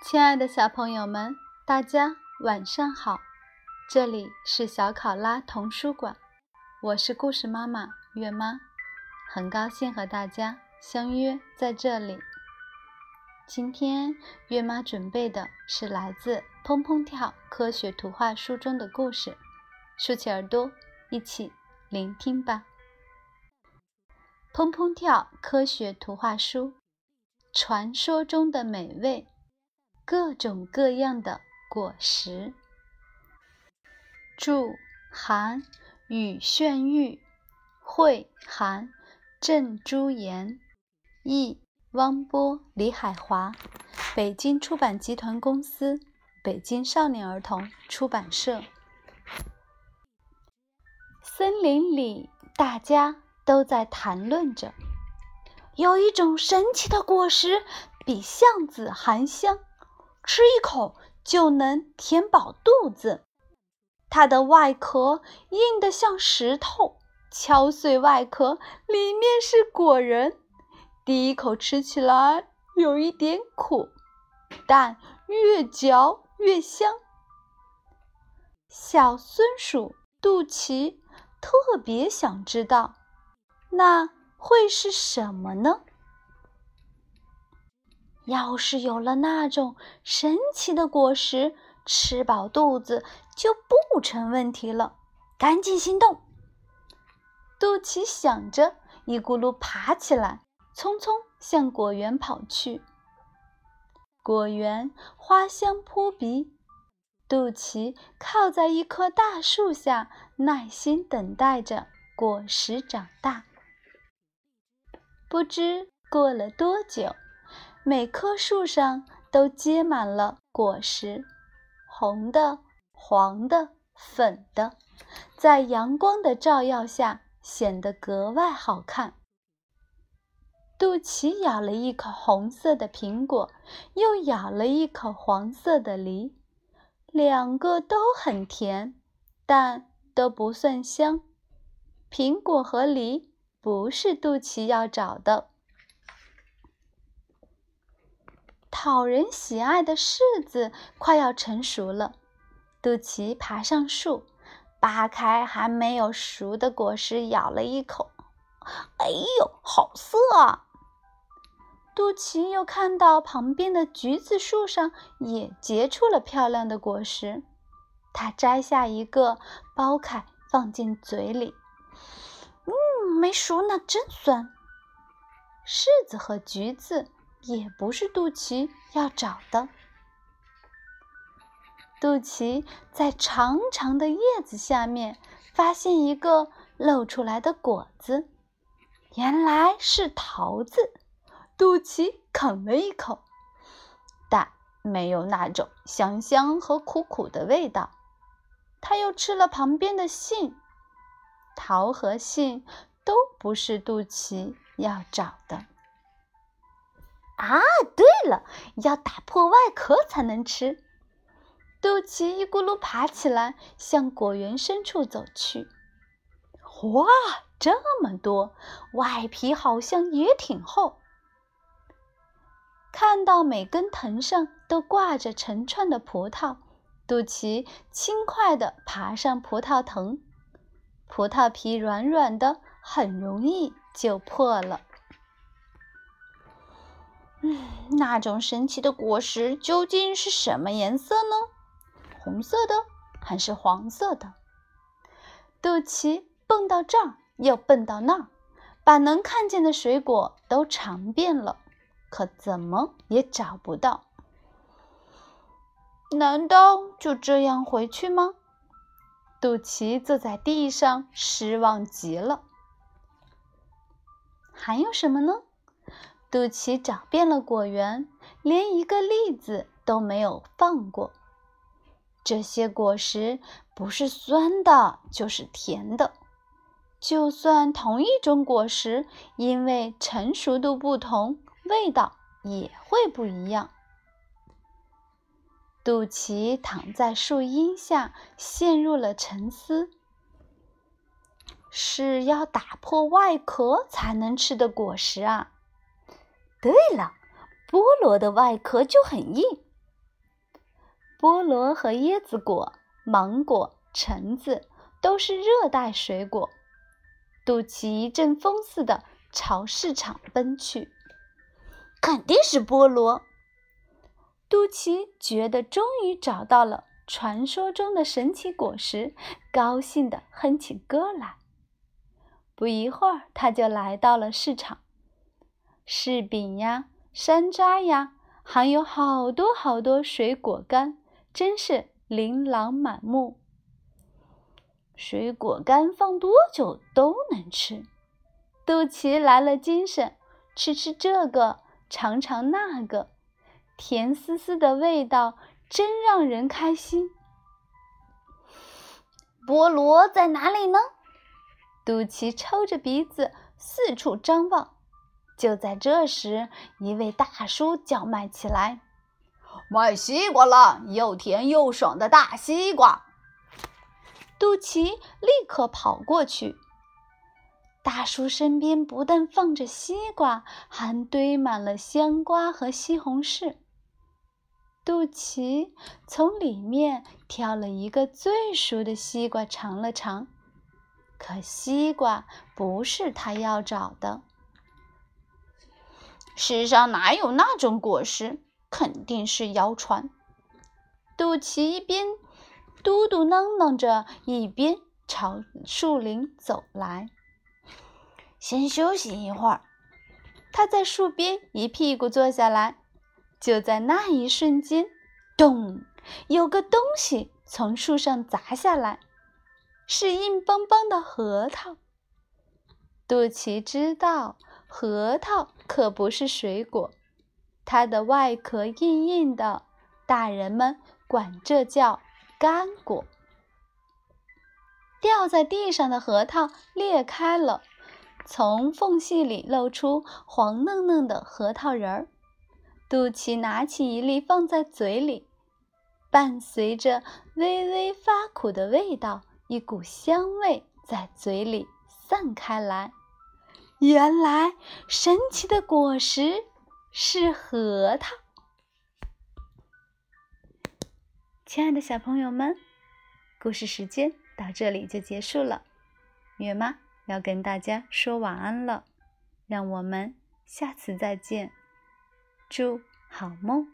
亲爱的小朋友们，大家晚上好！这里是小考拉童书馆，我是故事妈妈月妈，很高兴和大家相约在这里。今天月妈准备的是来自《砰砰跳科学图画书》中的故事，竖起耳朵，一起聆听吧。《砰砰跳科学图画书》，传说中的美味。各种各样的果实。著：韩雨炫玉，绘韩郑朱妍，译汪波、李海华，北京出版集团公司，北京少年儿童出版社。森林里，大家都在谈论着，有一种神奇的果实，比橡子还香。吃一口就能填饱肚子，它的外壳硬得像石头，敲碎外壳，里面是果仁。第一口吃起来有一点苦，但越嚼越香。小松鼠肚脐特别想知道，那会是什么呢？要是有了那种神奇的果实，吃饱肚子就不成问题了。赶紧行动！杜奇想着，一咕噜爬起来，匆匆向果园跑去。果园花香扑鼻，杜奇靠在一棵大树下，耐心等待着果实长大。不知过了多久。每棵树上都结满了果实，红的、黄的、粉的，在阳光的照耀下显得格外好看。杜奇咬了一口红色的苹果，又咬了一口黄色的梨，两个都很甜，但都不算香。苹果和梨不是杜奇要找的。讨人喜爱的柿子快要成熟了，杜奇爬上树，扒开还没有熟的果实，咬了一口。哎呦，好涩啊！杜奇又看到旁边的橘子树上也结出了漂亮的果实，他摘下一个，剥开放进嘴里。嗯，没熟呢，真酸。柿子和橘子。也不是肚脐要找的。肚脐在长长的叶子下面发现一个露出来的果子，原来是桃子。肚脐啃了一口，但没有那种香香和苦苦的味道。他又吃了旁边的杏，桃和杏都不是肚脐要找的。啊，对了，要打破外壳才能吃。杜奇一咕噜爬起来，向果园深处走去。哇，这么多！外皮好像也挺厚。看到每根藤上都挂着成串的葡萄，杜奇轻快地爬上葡萄藤。葡萄皮软软的，很容易就破了。嗯，那种神奇的果实究竟是什么颜色呢？红色的还是黄色的？肚脐蹦到这儿，又蹦到那儿，把能看见的水果都尝遍了，可怎么也找不到。难道就这样回去吗？肚脐坐在地上，失望极了。还有什么呢？杜奇找遍了果园，连一个栗子都没有放过。这些果实不是酸的，就是甜的。就算同一种果实，因为成熟度不同，味道也会不一样。杜奇躺在树荫下，陷入了沉思。是要打破外壳才能吃的果实啊！对了，菠萝的外壳就很硬，菠萝和椰子果、芒果、橙子都是热带水果。肚脐一阵风似的朝市场奔去，肯定是菠萝。肚脐觉得终于找到了传说中的神奇果实，高兴地哼起歌来。不一会儿，他就来到了市场，柿饼呀，山楂呀。还有好多好多水果干，真是琳琅满目。水果干放多久都能吃。肚脐来了精神，吃吃这个，尝尝那个，甜丝丝的味道真让人开心。菠萝在哪里呢？肚脐抽着鼻子四处张望。就在这时，一位大叔叫卖起来：“卖西瓜了，又甜又爽的大西瓜！”肚脐立刻跑过去。大叔身边不但放着西瓜，还堆满了香瓜和西红柿。肚脐从里面挑了一个最熟的西瓜尝了尝，可西瓜不是他要找的。世上哪有那种果实？肯定是谣传。肚脐一边嘟嘟囔囔着，一边朝树林走来。先休息一会儿。他在树边一屁股坐下来。就在那一瞬间，咚！有个东西从树上砸下来，是硬邦邦的核桃。肚脐知道。核桃可不是水果，它的外壳硬硬的，大人们管这叫干果。掉在地上的核桃裂开了，从缝隙里露出黄嫩嫩的核桃仁儿。肚脐拿起一粒放在嘴里，伴随着微微发苦的味道，一股香味在嘴里散开来。原来神奇的果实是核桃。亲爱的小朋友们，故事时间到这里就结束了。月妈要跟大家说晚安了，让我们下次再见，祝好梦。